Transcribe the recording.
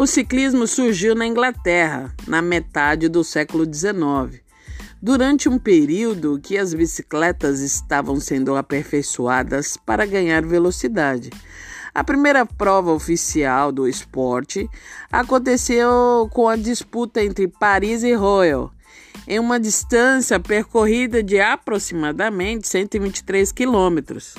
O ciclismo surgiu na Inglaterra, na metade do século XIX, durante um período que as bicicletas estavam sendo aperfeiçoadas para ganhar velocidade. A primeira prova oficial do esporte aconteceu com a disputa entre Paris e Royal, em uma distância percorrida de aproximadamente 123 quilômetros.